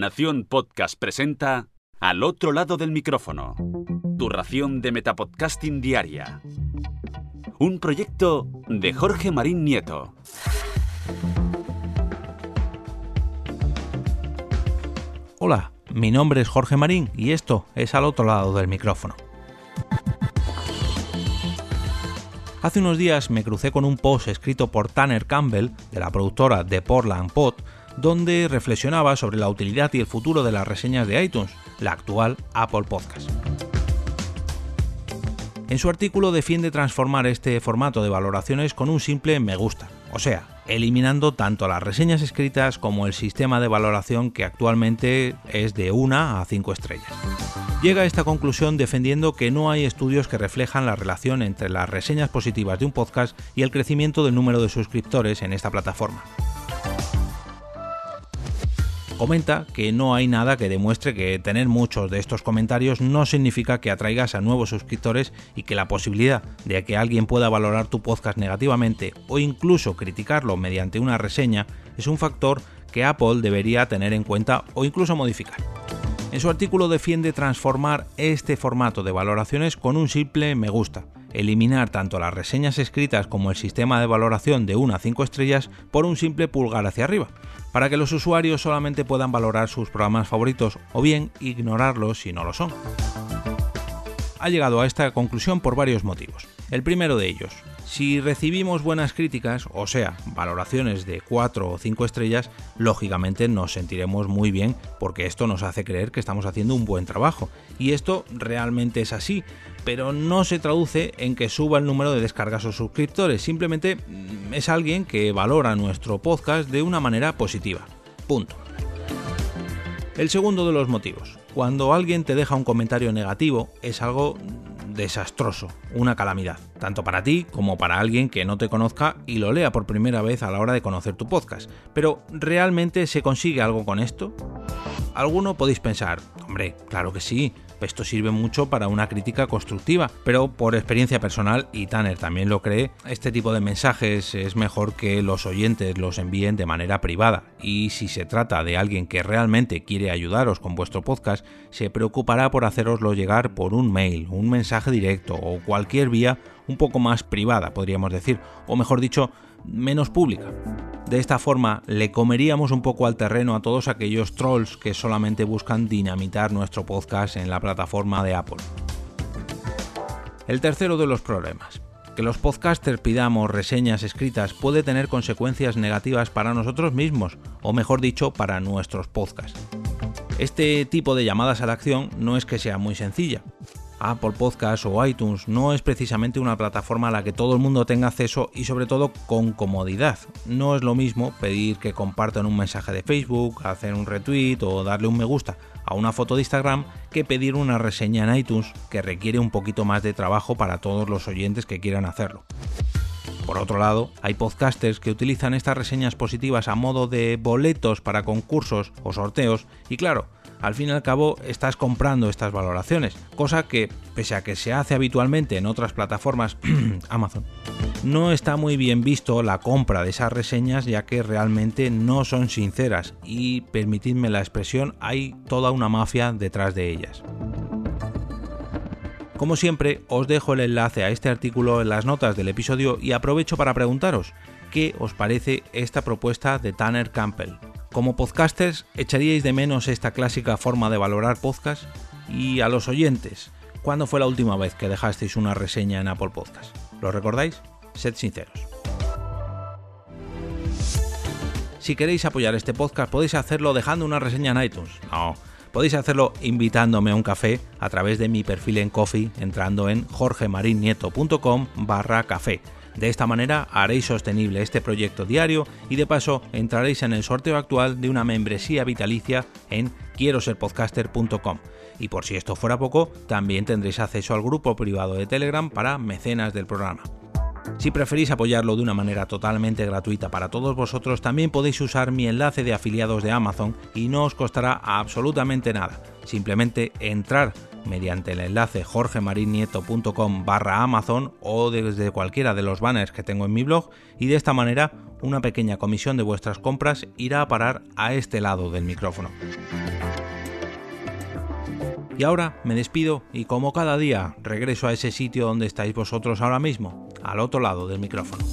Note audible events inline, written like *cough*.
Nación Podcast presenta Al otro lado del micrófono. Tu ración de Metapodcasting Diaria. Un proyecto de Jorge Marín Nieto. Hola, mi nombre es Jorge Marín y esto es Al otro lado del micrófono. Hace unos días me crucé con un post escrito por Tanner Campbell, de la productora de Portland Pod, donde reflexionaba sobre la utilidad y el futuro de las reseñas de iTunes, la actual Apple Podcast. En su artículo defiende transformar este formato de valoraciones con un simple me gusta, o sea, eliminando tanto las reseñas escritas como el sistema de valoración que actualmente es de 1 a 5 estrellas. Llega a esta conclusión defendiendo que no hay estudios que reflejan la relación entre las reseñas positivas de un podcast y el crecimiento del número de suscriptores en esta plataforma comenta que no hay nada que demuestre que tener muchos de estos comentarios no significa que atraigas a nuevos suscriptores y que la posibilidad de que alguien pueda valorar tu podcast negativamente o incluso criticarlo mediante una reseña es un factor que Apple debería tener en cuenta o incluso modificar. En su artículo defiende transformar este formato de valoraciones con un simple me gusta, eliminar tanto las reseñas escritas como el sistema de valoración de 1 a 5 estrellas por un simple pulgar hacia arriba, para que los usuarios solamente puedan valorar sus programas favoritos o bien ignorarlos si no lo son. Ha llegado a esta conclusión por varios motivos. El primero de ellos, si recibimos buenas críticas, o sea, valoraciones de 4 o 5 estrellas, lógicamente nos sentiremos muy bien porque esto nos hace creer que estamos haciendo un buen trabajo. Y esto realmente es así, pero no se traduce en que suba el número de descargas o suscriptores, simplemente mm, es alguien que valora nuestro podcast de una manera positiva. Punto. El segundo de los motivos. Cuando alguien te deja un comentario negativo es algo desastroso, una calamidad, tanto para ti como para alguien que no te conozca y lo lea por primera vez a la hora de conocer tu podcast. Pero, ¿realmente se consigue algo con esto? Alguno podéis pensar, hombre, claro que sí, esto sirve mucho para una crítica constructiva, pero por experiencia personal, y Tanner también lo cree, este tipo de mensajes es mejor que los oyentes los envíen de manera privada. Y si se trata de alguien que realmente quiere ayudaros con vuestro podcast, se preocupará por haceroslo llegar por un mail, un mensaje directo o cualquier vía un poco más privada, podríamos decir, o mejor dicho, menos pública. De esta forma le comeríamos un poco al terreno a todos aquellos trolls que solamente buscan dinamitar nuestro podcast en la plataforma de Apple. El tercero de los problemas. Que los podcasters pidamos reseñas escritas puede tener consecuencias negativas para nosotros mismos, o mejor dicho, para nuestros podcasts. Este tipo de llamadas a la acción no es que sea muy sencilla. Apple Podcast o iTunes no es precisamente una plataforma a la que todo el mundo tenga acceso y sobre todo con comodidad. No es lo mismo pedir que compartan un mensaje de Facebook, hacer un retweet o darle un me gusta a una foto de Instagram que pedir una reseña en iTunes que requiere un poquito más de trabajo para todos los oyentes que quieran hacerlo. Por otro lado, hay podcasters que utilizan estas reseñas positivas a modo de boletos para concursos o sorteos y claro, al fin y al cabo estás comprando estas valoraciones, cosa que, pese a que se hace habitualmente en otras plataformas *clears throat* Amazon, no está muy bien visto la compra de esas reseñas ya que realmente no son sinceras y, permitidme la expresión, hay toda una mafia detrás de ellas. Como siempre, os dejo el enlace a este artículo en las notas del episodio y aprovecho para preguntaros, ¿qué os parece esta propuesta de Tanner Campbell? Como podcasters, ¿echaríais de menos esta clásica forma de valorar podcast? Y a los oyentes, ¿cuándo fue la última vez que dejasteis una reseña en Apple Podcast? ¿Lo recordáis? Sed sinceros. Si queréis apoyar este podcast podéis hacerlo dejando una reseña en iTunes. No, podéis hacerlo invitándome a un café a través de mi perfil en Coffee entrando en jorgemarinieto.com barra café de esta manera haréis sostenible este proyecto diario y de paso entraréis en el sorteo actual de una membresía vitalicia en quiero ser podcaster.com. Y por si esto fuera poco, también tendréis acceso al grupo privado de Telegram para mecenas del programa. Si preferís apoyarlo de una manera totalmente gratuita para todos vosotros, también podéis usar mi enlace de afiliados de Amazon y no os costará absolutamente nada. Simplemente entrar mediante el enlace jorgemarinieto.com barra Amazon o desde cualquiera de los banners que tengo en mi blog y de esta manera una pequeña comisión de vuestras compras irá a parar a este lado del micrófono. Y ahora me despido y como cada día regreso a ese sitio donde estáis vosotros ahora mismo, al otro lado del micrófono.